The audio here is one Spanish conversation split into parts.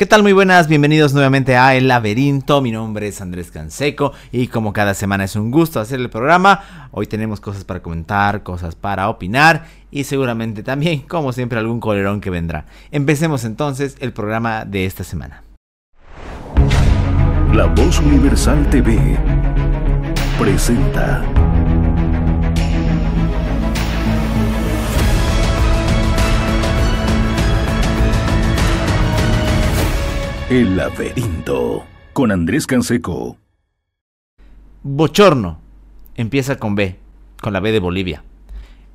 ¿Qué tal? Muy buenas, bienvenidos nuevamente a El Laberinto. Mi nombre es Andrés Canseco y como cada semana es un gusto hacer el programa, hoy tenemos cosas para comentar, cosas para opinar y seguramente también, como siempre, algún colerón que vendrá. Empecemos entonces el programa de esta semana. La Voz Universal TV presenta El laberinto con Andrés Canseco. Bochorno empieza con B, con la B de Bolivia.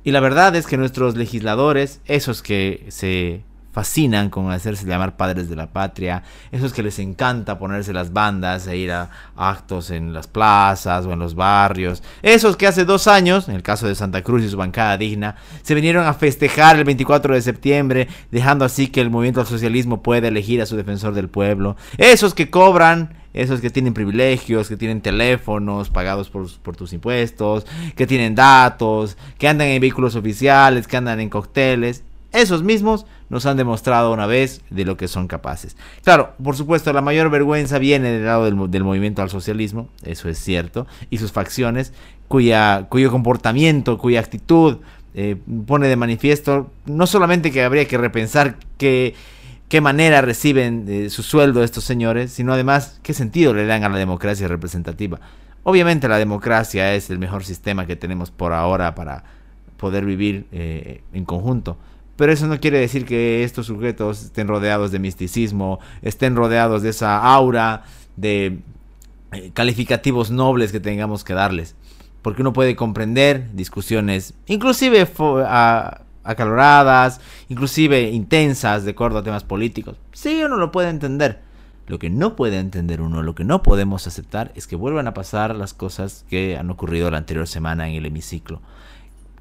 Y la verdad es que nuestros legisladores, esos que se fascinan con hacerse llamar padres de la patria, esos que les encanta ponerse las bandas e ir a actos en las plazas o en los barrios, esos que hace dos años, en el caso de Santa Cruz y su bancada digna, se vinieron a festejar el 24 de septiembre, dejando así que el movimiento al socialismo pueda elegir a su defensor del pueblo, esos que cobran esos que tienen privilegios, que tienen teléfonos pagados por, por, tus impuestos, que tienen datos, que andan en vehículos oficiales, que andan en cócteles, esos mismos nos han demostrado una vez de lo que son capaces. Claro, por supuesto, la mayor vergüenza viene del lado del, movimiento al socialismo, eso es cierto, y sus facciones, cuya, cuyo comportamiento, cuya actitud eh, pone de manifiesto no solamente que habría que repensar qué, qué manera reciben eh, su sueldo estos señores, sino además qué sentido le dan a la democracia representativa. Obviamente la democracia es el mejor sistema que tenemos por ahora para poder vivir eh, en conjunto pero eso no quiere decir que estos sujetos estén rodeados de misticismo, estén rodeados de esa aura de eh, calificativos nobles que tengamos que darles. Porque uno puede comprender discusiones, inclusive acaloradas, inclusive intensas, de acuerdo a temas políticos. Sí, uno lo puede entender. Lo que no puede entender uno, lo que no podemos aceptar es que vuelvan a pasar las cosas que han ocurrido la anterior semana en el hemiciclo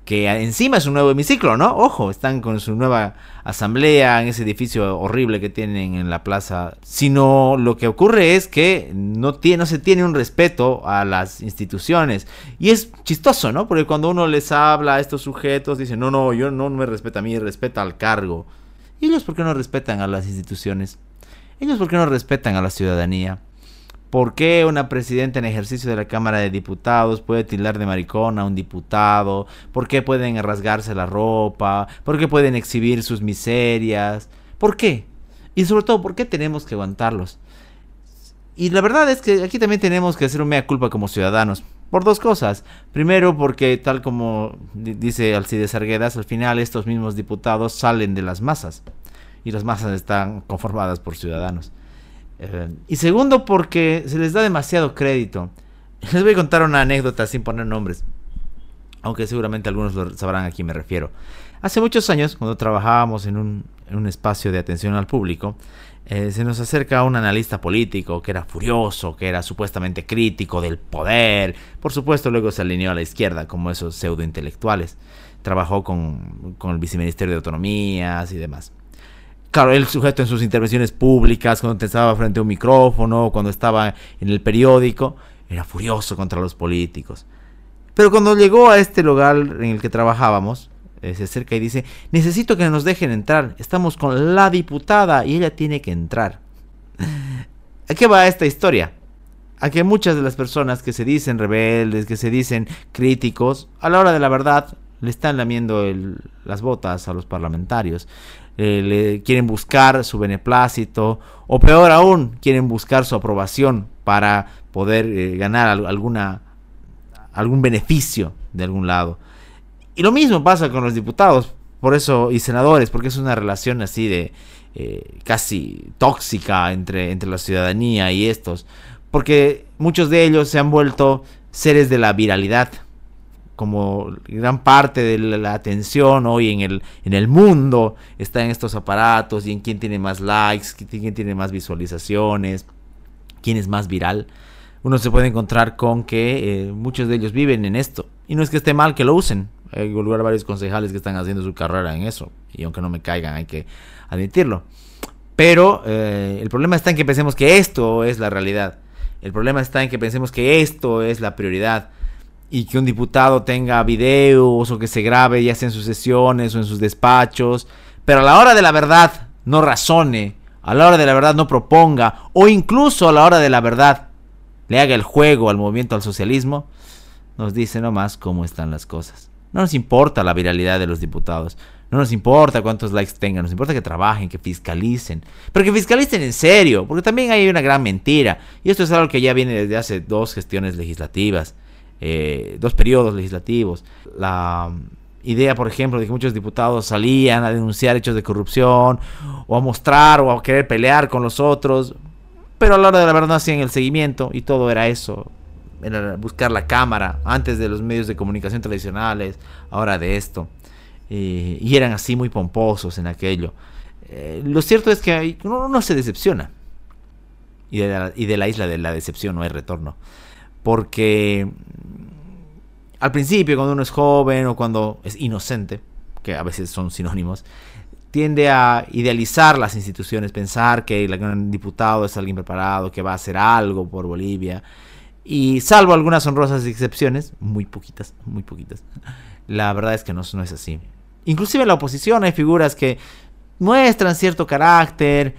que encima es un nuevo hemiciclo, ¿no? Ojo, están con su nueva asamblea en ese edificio horrible que tienen en la plaza. Sino lo que ocurre es que no, tiene, no se tiene un respeto a las instituciones. Y es chistoso, ¿no? Porque cuando uno les habla a estos sujetos, dicen, no, no, yo no me respeto a mí, respeta al cargo. ¿Y ellos por qué no respetan a las instituciones? ¿Ellos por qué no respetan a la ciudadanía? ¿Por qué una presidenta en ejercicio de la Cámara de Diputados puede tildar de maricón a un diputado? ¿Por qué pueden rasgarse la ropa? ¿Por qué pueden exhibir sus miserias? ¿Por qué? Y sobre todo, ¿por qué tenemos que aguantarlos? Y la verdad es que aquí también tenemos que hacer un mea culpa como ciudadanos. Por dos cosas. Primero, porque tal como dice Alcides Arguedas, al final estos mismos diputados salen de las masas. Y las masas están conformadas por ciudadanos. Y segundo, porque se les da demasiado crédito. Les voy a contar una anécdota sin poner nombres. Aunque seguramente algunos lo sabrán a quién me refiero. Hace muchos años, cuando trabajábamos en un, espacio de atención al público, eh, se nos acerca un analista político que era furioso, que era supuestamente crítico del poder. Por supuesto, luego se alineó a la izquierda, como esos pseudointelectuales. Trabajó con, con el viceministerio de Autonomías y demás. Claro, el sujeto en sus intervenciones públicas, cuando estaba frente a un micrófono, cuando estaba en el periódico, era furioso contra los políticos. Pero cuando llegó a este lugar en el que trabajábamos, eh, se acerca y dice, necesito que nos dejen entrar, estamos con la diputada y ella tiene que entrar. ¿A qué va esta historia? A que muchas de las personas que se dicen rebeldes, que se dicen críticos, a la hora de la verdad le están lamiendo las botas a los parlamentarios. Eh, le quieren buscar su beneplácito o peor aún, quieren buscar su aprobación para poder eh, ganar alguna, algún beneficio de algún lado. Y lo mismo pasa con los diputados, por eso, y senadores, porque es una relación así de eh, casi tóxica entre, entre la ciudadanía y estos, porque muchos de ellos se han vuelto seres de la viralidad como gran parte de la atención hoy en el, en el mundo está en estos aparatos y en quién tiene más likes, quién tiene más visualizaciones, quién es más viral. Uno se puede encontrar con que eh, muchos de ellos viven en esto. Y no es que esté mal que lo usen. Hay lugar varios concejales que están haciendo su carrera en eso. Y aunque no me caigan, hay que admitirlo. Pero eh, el problema está en que pensemos que esto es la realidad. El problema está en que pensemos que esto es la prioridad y que un diputado tenga videos o que se grabe ya sea en sus sesiones o en sus despachos, pero a la hora de la verdad no razone a la hora de la verdad no proponga, o incluso a la hora de la verdad le haga el juego al movimiento al socialismo, nos dice nomás cómo están las cosas. No nos importa la viralidad de los diputados, no nos importa cuántos likes tengan, nos importa que trabajen, que fiscalicen, pero que fiscalicen en serio, porque también hay una gran mentira, y esto es algo que ya viene desde hace dos gestiones legislativas, eh, dos periodos legislativos. La idea, por ejemplo, de que muchos diputados salían a denunciar hechos de corrupción, o a mostrar, o a querer pelear con los otros, pero a la hora de la verdad no hacían el seguimiento, y todo era eso, era buscar la cámara antes de los medios de comunicación tradicionales, ahora de esto. Eh, y eran así muy pomposos en aquello. Eh, lo cierto es que uno no se decepciona. Y de, la, y de la isla de la decepción no hay retorno. Porque al principio, cuando uno es joven o cuando es inocente, que a veces son sinónimos, tiende a idealizar las instituciones, pensar que el diputado es alguien preparado, que va a hacer algo por Bolivia. Y salvo algunas honrosas excepciones, muy poquitas, muy poquitas, la verdad es que no, no es así. Inclusive en la oposición hay figuras que muestran cierto carácter,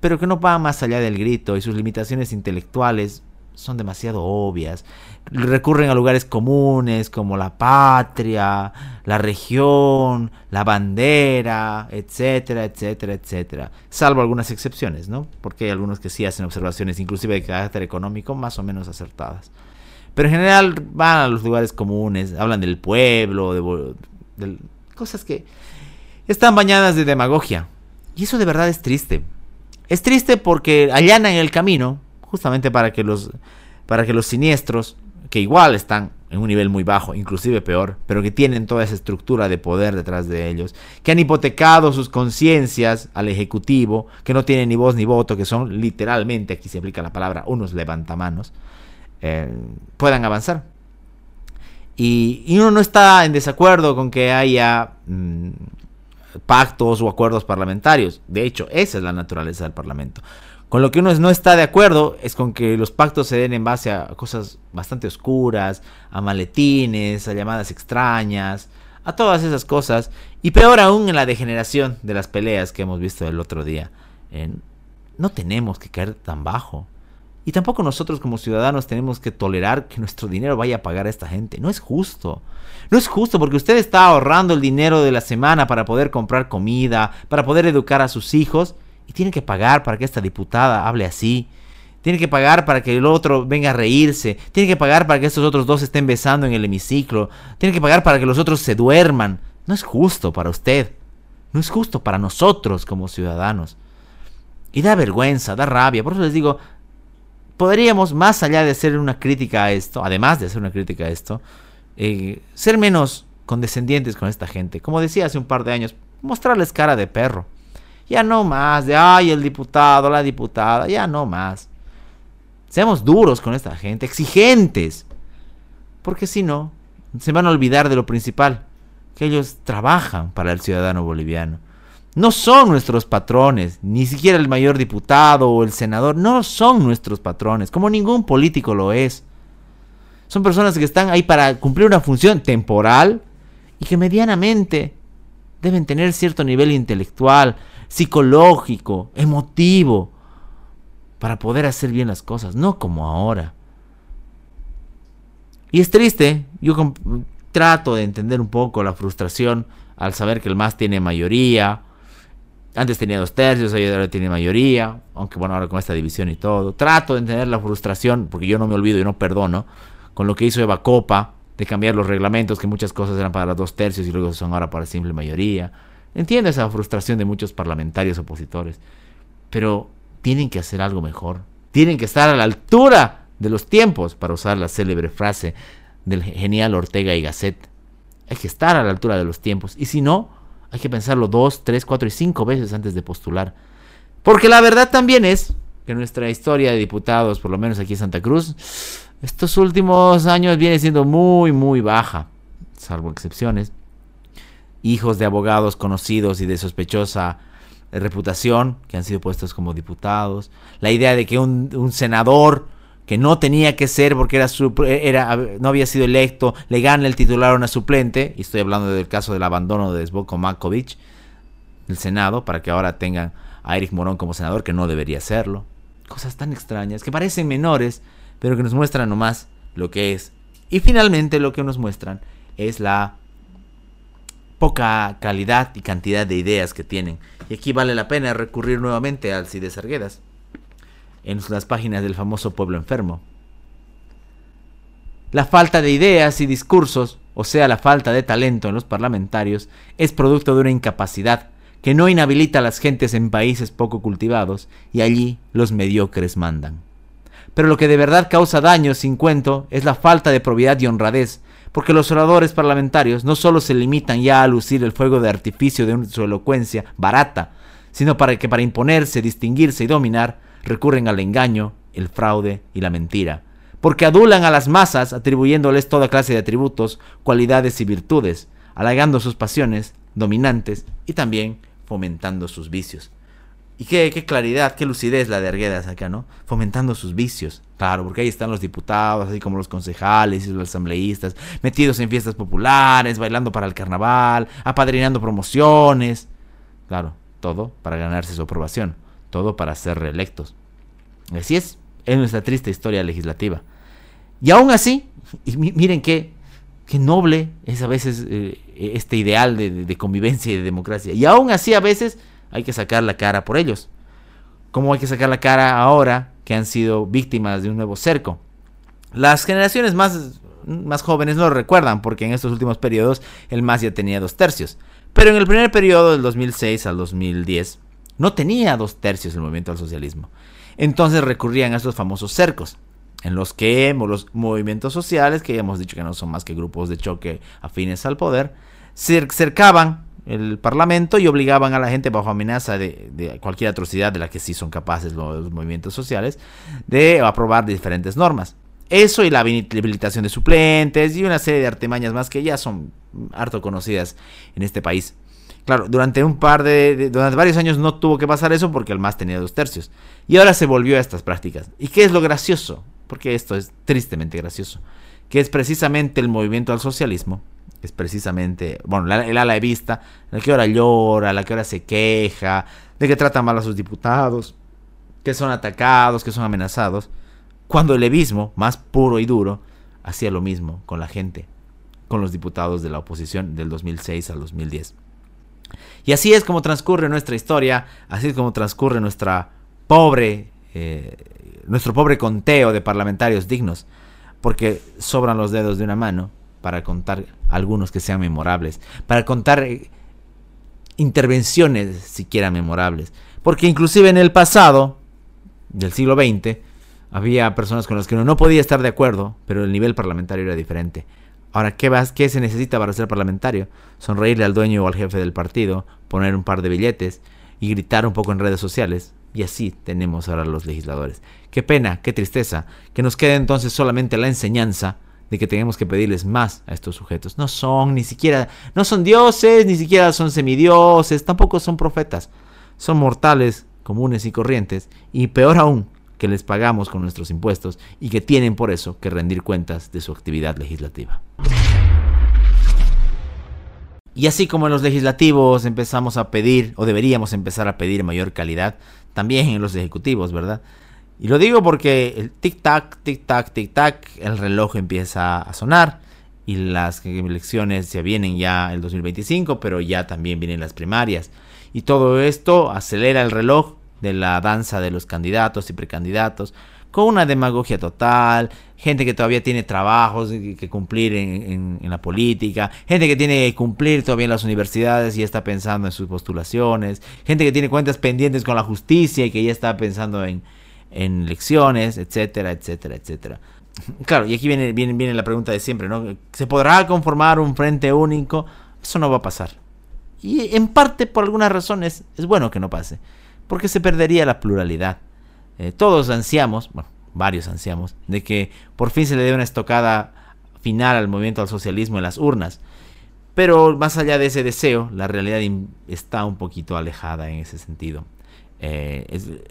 pero que no van más allá del grito y sus limitaciones intelectuales son demasiado obvias. Recurren a lugares comunes como la patria, la región, la bandera, etcétera, etcétera, etcétera. Salvo algunas excepciones, ¿no? Porque hay algunos que sí hacen observaciones, inclusive de carácter económico, más o menos acertadas. Pero en general van a los lugares comunes, hablan del pueblo, de, del, Cosas que están bañadas de demagogia. Y eso de verdad es triste. Es triste porque allanan el camino justamente para que los, para que los siniestros, que igual están en un nivel muy bajo, inclusive peor, pero que tienen toda esa estructura de poder detrás de ellos, que han hipotecado sus conciencias al Ejecutivo, que no tienen ni voz ni voto, que son literalmente, aquí se aplica la palabra, unos levantamanos, eh, puedan avanzar. Y, uno no está en desacuerdo con que haya mm, pactos o acuerdos parlamentarios. De hecho, esa es la naturaleza del Parlamento. Con lo que uno no está de acuerdo es con que los pactos se den en base a cosas bastante oscuras, a maletines, a llamadas extrañas, a todas esas cosas. Y peor aún en la degeneración de las peleas que hemos visto el otro día. no tenemos que caer tan bajo. Y tampoco nosotros como ciudadanos tenemos que tolerar que nuestro dinero vaya a pagar a esta gente. No es justo. No es justo porque usted está ahorrando el dinero de la semana para poder comprar comida, para poder educar a sus hijos, y tiene que pagar para que esta diputada hable así. Tiene que pagar para que el otro venga a reírse. Tiene que pagar para que estos otros dos estén besando en el hemiciclo. Tiene que pagar para que los otros se duerman. No es justo para usted. No es justo para nosotros como ciudadanos. Y da vergüenza, da rabia. Por eso les digo, podríamos, más allá de hacer una crítica a esto, además de hacer una crítica a esto, eh, ser menos condescendientes con esta gente. Como decía hace un par de años, mostrarles cara de perro. Ya no más, de ay, el diputado, la diputada, ya no más. Seamos duros con esta gente, exigentes. Porque si no, se van a olvidar de lo principal, que ellos trabajan para el ciudadano boliviano no son nuestros patrones, ni siquiera el mayor diputado o el senador, no son nuestros patrones, como ningún político lo es. Son personas que están ahí para cumplir una función temporal y que medianamente deben tener cierto nivel intelectual, psicológico, emotivo, para poder hacer bien las cosas, no como ahora. Y es triste, yo trato de entender un poco la frustración al saber que el MAS tiene mayoría, antes tenía dos tercios, ahora tiene mayoría, aunque bueno, ahora con esta división y todo. Trato de entender la frustración, porque yo no me olvido y no perdono, con lo que hizo Eva Copa, de cambiar los reglamentos, que muchas cosas eran para dos tercios y luego son ahora para simple mayoría. Entiendo esa frustración de muchos parlamentarios opositores, pero tienen que hacer algo mejor. Tienen que estar a la altura de los tiempos, para usar la célebre frase del genial Ortega y Gasset. Hay que estar a la altura de los tiempos, y si no, hay que pensarlo dos, tres, cuatro y cinco veces antes de postular. Porque la verdad también es que nuestra historia de diputados, por lo menos aquí en Santa Cruz, estos últimos años viene siendo muy, muy baja, salvo excepciones. Hijos de abogados conocidos y de sospechosa reputación que han sido puestos como diputados. La idea de que un, senador que no tenía que ser porque era, no había sido electo, le gana el titular a una suplente, y estoy hablando del caso del abandono de Sboko Makovic del Senado, para que ahora tengan a Eric Morón como senador, que no debería serlo. Cosas tan extrañas, que parecen menores, pero que nos muestran nomás lo que es. Y finalmente lo que nos muestran es la poca calidad y cantidad de ideas que tienen. Y aquí vale la pena recurrir nuevamente al Alcides Arguedas, en las páginas del famoso Pueblo Enfermo. La falta de ideas y discursos, o sea, la falta de talento en los parlamentarios, es producto de una incapacidad que no inhabilita a las gentes en países poco cultivados y allí los mediocres mandan. Pero lo que de verdad causa daño sin cuento es la falta de probidad y honradez, porque los oradores parlamentarios no solo se limitan ya a lucir el fuego de artificio de su elocuencia barata, sino para que para imponerse, distinguirse y dominar recurren al engaño, el fraude y la mentira, porque adulan a las masas atribuyéndoles toda clase de atributos, cualidades y virtudes, halagando sus pasiones dominantes y también fomentando sus vicios. Y qué, qué, claridad, qué lucidez la de Arguedas acá, ¿no? Fomentando sus vicios. Claro, porque ahí están los diputados, así como los concejales y los asambleístas, metidos en fiestas populares, bailando para el carnaval, apadrinando promociones. Claro, todo para ganarse su aprobación, todo para ser reelectos. Así es, es nuestra triste historia legislativa. Y aún así, y miren qué, qué noble es a veces eh, este ideal de, de convivencia y de democracia. Y aún así a veces hay que sacar la cara por ellos. ¿Cómo hay que sacar la cara ahora que han sido víctimas de un nuevo cerco? Las generaciones más, más jóvenes no lo recuerdan porque en estos últimos periodos el MAS ya tenía dos tercios. Pero en el primer periodo del 2006 al 2010 no tenía dos tercios el movimiento al socialismo. Entonces recurrían a estos famosos cercos, en los que los movimientos sociales, que ya hemos dicho que no son más que grupos de choque afines al poder, cercaban el Parlamento y obligaban a la gente bajo amenaza de, cualquier atrocidad de la que sí son capaces los, movimientos sociales de aprobar diferentes normas. Eso y la habilitación de suplentes y una serie de artimañas más que ya son harto conocidas en este país. Claro, durante un par de, durante varios años no tuvo que pasar eso porque el MAS tenía dos tercios. Y ahora se volvió a estas prácticas. ¿Y qué es lo gracioso? Porque esto es tristemente gracioso. Que es precisamente el movimiento al socialismo es precisamente, bueno, el ala de vista, la que ahora llora, la que ahora se queja, de que trata mal a sus diputados, que son atacados, que son amenazados, cuando el levismo, más puro y duro, hacía lo mismo con la gente, con los diputados de la oposición del 2006 al 2010. Y así es como transcurre nuestra historia, así es como transcurre nuestra pobre, eh, nuestro pobre conteo de parlamentarios dignos, porque sobran los dedos de una mano para contar algunos que sean memorables, para contar eh, intervenciones siquiera memorables. Porque inclusive en el pasado del siglo XX había personas con las que uno no podía estar de acuerdo, pero el nivel parlamentario era diferente. Ahora, ¿qué, vas, ¿qué se necesita para ser parlamentario? Sonreírle al dueño o al jefe del partido, poner un par de billetes y gritar un poco en redes sociales. Y así tenemos ahora los legisladores. Qué pena, qué tristeza, que nos quede entonces solamente la enseñanza de que tenemos que pedirles más a estos sujetos. No son ni siquiera, no son dioses, ni siquiera son semidioses, tampoco son profetas. Son mortales, comunes y corrientes, y peor aún, que les pagamos con nuestros impuestos y que tienen por eso que rendir cuentas de su actividad legislativa. Y así como en los legislativos empezamos a pedir, o deberíamos empezar a pedir mayor calidad, también en los ejecutivos, ¿verdad? Y lo digo porque el tic-tac, tic-tac, tic-tac, el reloj empieza a sonar y las elecciones ya vienen ya el 2025, pero ya también vienen las primarias. Y todo esto acelera el reloj de la danza de los candidatos y precandidatos con una demagogia total, gente que todavía tiene trabajos que cumplir en, en, la política, gente que tiene que cumplir todavía en las universidades y está pensando en sus postulaciones, gente que tiene cuentas pendientes con la justicia y que ya está pensando en, en elecciones, etcétera, etcétera, etcétera. Claro, y aquí viene, viene, viene la pregunta de siempre, ¿no? ¿Se podrá conformar un frente único? Eso no va a pasar. Y en parte, por algunas razones, es bueno que no pase, porque se perdería la pluralidad. Eh, todos ansiamos, bueno, varios ansiamos, de que por fin se le dé una estocada final al movimiento al socialismo en las urnas. Pero más allá de ese deseo, la realidad está un poquito alejada en ese sentido. Eh,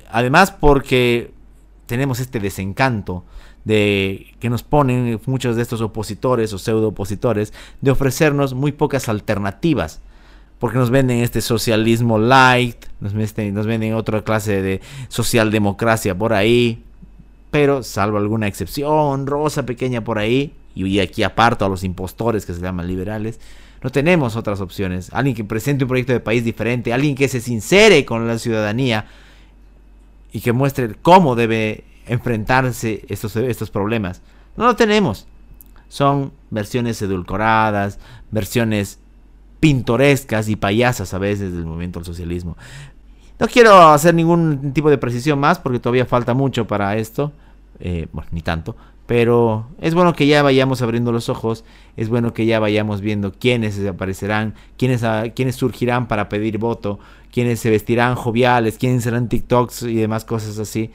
además porque tenemos este desencanto de que nos ponen muchos de estos opositores o pseudo opositores de ofrecernos muy pocas alternativas porque nos venden este socialismo light, nos venden, nos venden otra clase de socialdemocracia por ahí, pero salvo alguna excepción rosa pequeña por ahí, y aquí aparto a los impostores que se llaman liberales, no tenemos otras opciones. Alguien que presente un proyecto de país diferente, alguien que se sincere con la ciudadanía y que muestre cómo debe enfrentarse estos, estos problemas. No lo tenemos. Son versiones edulcoradas, versiones pintorescas y payasas a veces del movimiento del socialismo. No quiero hacer ningún tipo de precisión más porque todavía falta mucho para esto. Eh, bueno, ni tanto. Pero es bueno que ya vayamos abriendo los ojos, es bueno que ya vayamos viendo quiénes aparecerán, quiénes, quiénes surgirán para pedir voto, quiénes se vestirán joviales, quiénes serán TikToks y demás cosas así,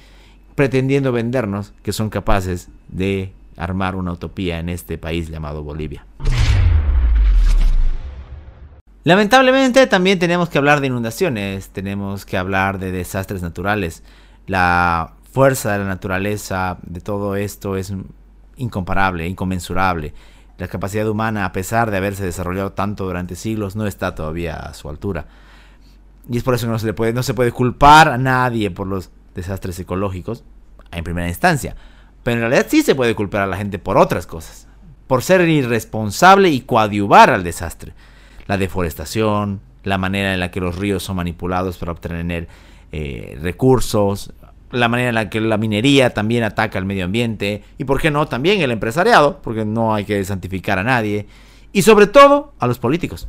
pretendiendo vendernos que son capaces de armar una utopía en este país llamado Bolivia. Lamentablemente también tenemos que hablar de inundaciones, tenemos que hablar de desastres naturales. La fuerza de la naturaleza de todo esto es incomparable, inconmensurable. La capacidad humana, a pesar de haberse desarrollado tanto durante siglos, no está todavía a su altura. Y es por eso que no se, le puede, no se puede culpar a nadie por los desastres ecológicos en primera instancia. Pero en realidad sí se puede culpar a la gente por otras cosas. Por ser irresponsable y coadyuvar al desastre. La deforestación, la manera en la que los ríos son manipulados para obtener eh, recursos, la manera en la que la minería también ataca al medio ambiente y, por qué no, también el empresariado, porque no hay que santificar a nadie, y sobre todo a los políticos.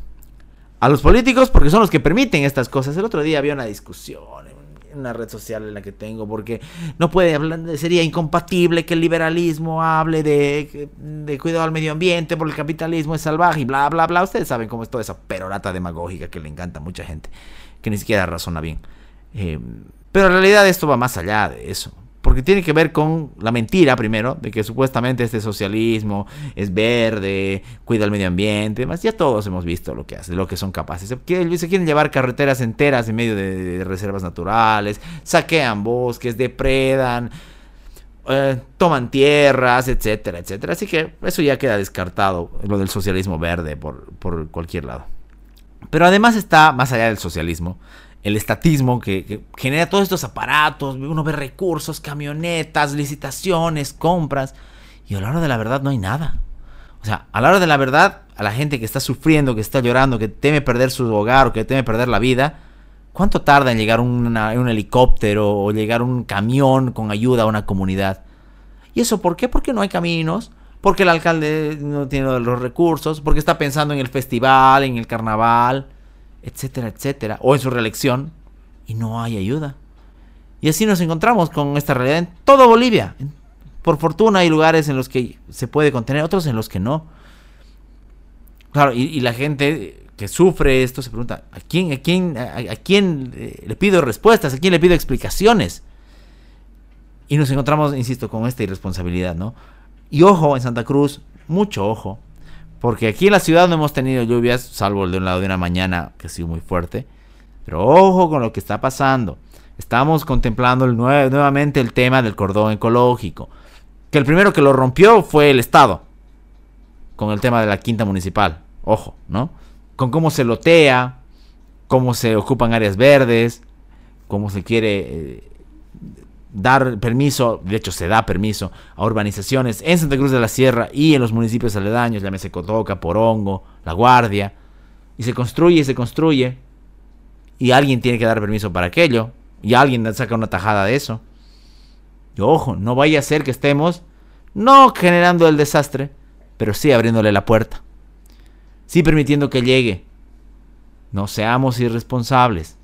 A los políticos porque son los que permiten estas cosas. El otro día había una discusión en una red social en la que tengo porque no puede hablar, sería incompatible que el liberalismo hable de, de cuidado al medio ambiente porque el capitalismo es salvaje y bla, bla, bla. Ustedes saben cómo es toda esa perorata demagógica que le encanta a mucha gente, que ni siquiera razona bien. Eh, pero en realidad esto va más allá de eso. Porque tiene que ver con la mentira, primero, de que supuestamente este socialismo es verde, cuida el medio ambiente. Más ya todos hemos visto lo que hace, lo que son capaces. Se quieren llevar carreteras enteras en medio de, reservas naturales, saquean bosques, depredan, eh, toman tierras, etcétera, etcétera. Así que eso ya queda descartado, lo del socialismo verde, por, por cualquier lado. Pero además está, más allá del socialismo, el estatismo que, genera todos estos aparatos, uno ve recursos, camionetas, licitaciones, compras, y a la hora de la verdad no hay nada. O sea, a la hora de la verdad, a la gente que está sufriendo, que está llorando, que teme perder su hogar o que teme perder la vida, ¿cuánto tarda en llegar un helicóptero o llegar un camión con ayuda a una comunidad? ¿Y eso por qué? Porque no hay caminos, porque el alcalde no tiene los recursos, porque está pensando en el festival, en el carnaval etcétera, etcétera, o en su reelección, y no hay ayuda. Y así nos encontramos con esta realidad en todo Bolivia. Por fortuna hay lugares en los que se puede contener, otros en los que no. Claro, y, la gente que sufre esto se pregunta, ¿a quién, a quién, a, quién eh, le pido respuestas? ¿A quién le pido explicaciones? Y nos encontramos, insisto, con esta irresponsabilidad, ¿no? Y ojo, en Santa Cruz, mucho ojo, porque aquí en la ciudad no hemos tenido lluvias, salvo el de un lado de una mañana que ha sido muy fuerte. Pero ojo con lo que está pasando. Estamos contemplando nuevamente el tema del cordón ecológico. Que el primero que lo rompió fue el Estado. Con el tema de la quinta municipal. Ojo, ¿no? Con cómo se lotea, cómo se ocupan áreas verdes, cómo se quiere eh, dar permiso, de hecho se da permiso a urbanizaciones en Santa Cruz de la Sierra y en los municipios aledaños, llámese Cotoca, Porongo, La Guardia, y se construye y se construye, y alguien tiene que dar permiso para aquello, y alguien saca una tajada de eso. Y ojo, no vaya a ser que estemos no generando el desastre, pero sí abriéndole la puerta, sí permitiendo que llegue. No seamos irresponsables.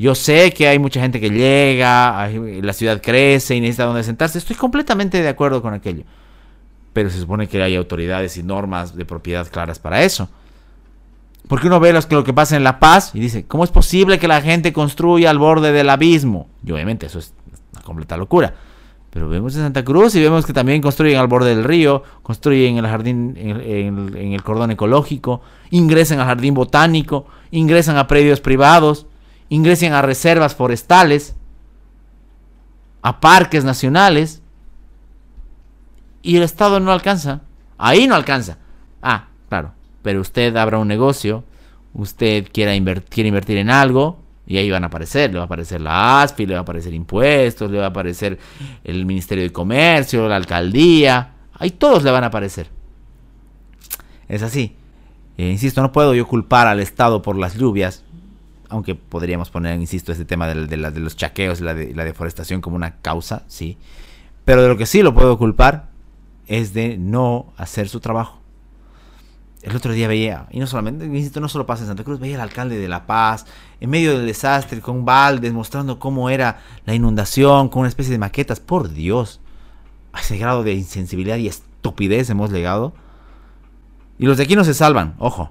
Yo sé que hay mucha gente que llega, la ciudad crece y necesita donde sentarse. Estoy completamente de acuerdo con aquello. Pero se supone que hay autoridades y normas de propiedad claras para eso. Porque uno ve lo que pasa en La Paz y dice, ¿cómo es posible que la gente construya al borde del abismo? Y obviamente eso es una completa locura. Pero vemos en Santa Cruz y vemos que también construyen al borde del río, construyen en el jardín, en el cordón ecológico, ingresan al jardín botánico, ingresan a predios privados ingresen a reservas forestales, a parques nacionales, y el Estado no alcanza. Ahí no alcanza. Ah, claro, pero usted abra un negocio, usted quiera quiere invertir en algo, y ahí van a aparecer, le va a aparecer la ASFI, le va a aparecer impuestos, le va a aparecer el Ministerio de Comercio, la alcaldía, ahí todos le van a aparecer. Es así. Eh, insisto, no puedo yo culpar al Estado por las lluvias, aunque podríamos poner, insisto, este tema de, de los chaqueos y la, la deforestación como una causa, sí. Pero de lo que sí lo puedo culpar es de no hacer su trabajo. El otro día veía, y no solamente, insisto, no solo pasa en Santa Cruz, veía al alcalde de La Paz, en medio del desastre, con baldes, mostrando cómo era la inundación, con una especie de maquetas. Por Dios, a ese grado de insensibilidad y estupidez hemos llegado. Y los de aquí no se salvan, ojo.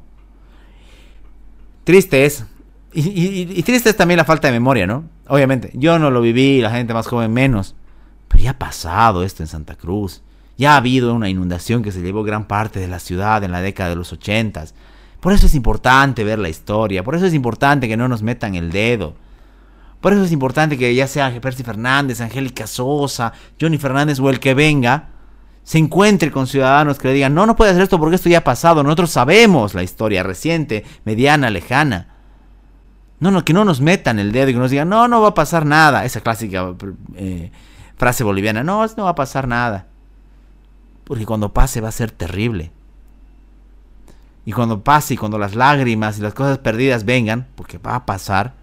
Triste es, y, triste es también la falta de memoria, ¿no? Obviamente, yo no lo viví, la gente más joven menos. Pero ya ha pasado esto en Santa Cruz. Ya ha habido una inundación que se llevó gran parte de la ciudad en la década de los ochentas. Por eso es importante ver la historia, por eso es importante que no nos metan el dedo. Por eso es importante que ya sea Percy Fernández, Angélica Sosa, Johnny Fernández o el que venga, se encuentre con ciudadanos que le digan, no, no puede hacer esto porque esto ya ha pasado, nosotros sabemos la historia reciente, mediana, lejana. No, no, que no nos metan el dedo y que nos digan, no, no va a pasar nada. Esa clásica eh, frase boliviana, no, no va a pasar nada. Porque cuando pase va a ser terrible. Y cuando pase y cuando las lágrimas y las cosas perdidas vengan, porque va a pasar,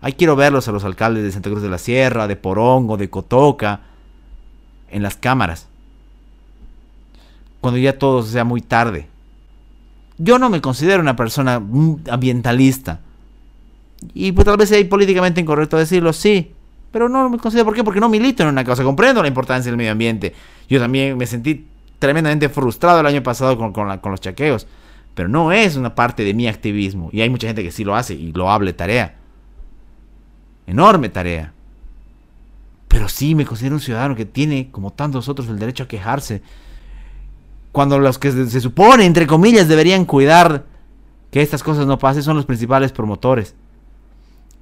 ahí quiero verlos a los alcaldes de Santa Cruz de la Sierra, de Porongo, de Cotoca, en las cámaras. Cuando ya todo sea muy tarde. Yo no me considero una persona ambientalista. Y pues tal vez sea políticamente incorrecto decirlo, sí. Pero no me considero, ¿por qué? Porque no milito en una causa. Comprendo la importancia del medio ambiente. Yo también me sentí tremendamente frustrado el año pasado con, con, los chaqueos. Pero no es una parte de mi activismo. Y hay mucha gente que sí lo hace y lo hable tarea. Enorme tarea. Pero sí me considero un ciudadano que tiene, como tantos otros, el derecho a quejarse. Cuando los que se, se supone, entre comillas, deberían cuidar que estas cosas no pasen son los principales promotores.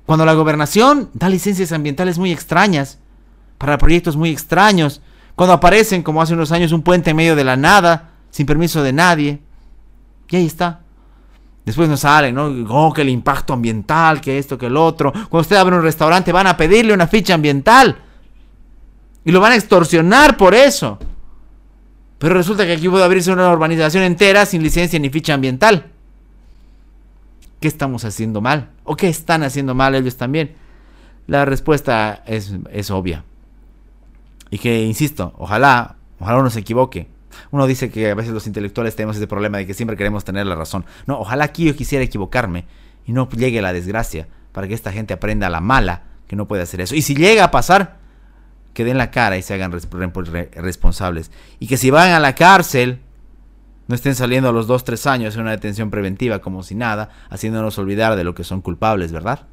Cuando la gobernación da licencias ambientales muy extrañas, para proyectos muy extraños, cuando aparecen, como hace unos años, un puente en medio de la nada, sin permiso de nadie. Y ahí está. Después nos salen, ¿no? Oh, que el impacto ambiental, que esto, que el otro. Cuando usted abre un restaurante, van a pedirle una ficha ambiental. Y lo van a extorsionar por eso. Pero resulta que aquí puede abrirse una urbanización entera sin licencia ni ficha ambiental. ¿Qué estamos haciendo mal? ¿O qué están haciendo mal ellos también? La respuesta es, es obvia. Y que, insisto, ojalá, ojalá uno se equivoque. Uno dice que a veces los intelectuales tenemos ese problema de que siempre queremos tener la razón. No, ojalá aquí yo quisiera equivocarme y no llegue la desgracia para que esta gente aprenda a la mala que no puede hacer eso. Y si llega a pasar, que den la cara y se hagan responsables. Y que si van a la cárcel, no estén saliendo a los 2-3 años en una detención preventiva como si nada, haciéndonos olvidar de lo que son culpables, ¿verdad?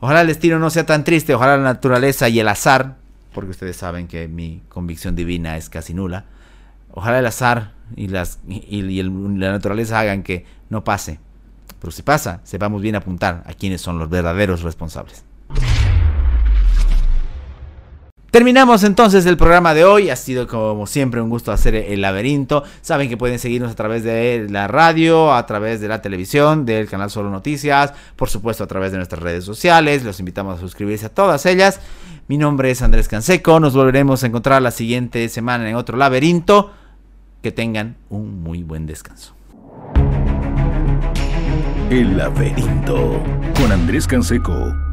Ojalá el destino no sea tan triste, ojalá la naturaleza y el azar porque ustedes saben que mi convicción divina es casi nula. Ojalá el azar y, la naturaleza hagan que no pase. Pero si pasa, sepamos bien apuntar a quienes son los verdaderos responsables. Terminamos entonces el programa de hoy. Ha sido como siempre un gusto hacer el laberinto. Saben que pueden seguirnos a través de la radio, a través de la televisión, del canal Solo Noticias, por supuesto a través de nuestras redes sociales. Los invitamos a suscribirse a todas ellas. Mi nombre es Andrés Canseco. Nos volveremos a encontrar la siguiente semana en otro laberinto. Que tengan un muy buen descanso. El laberinto con Andrés Canseco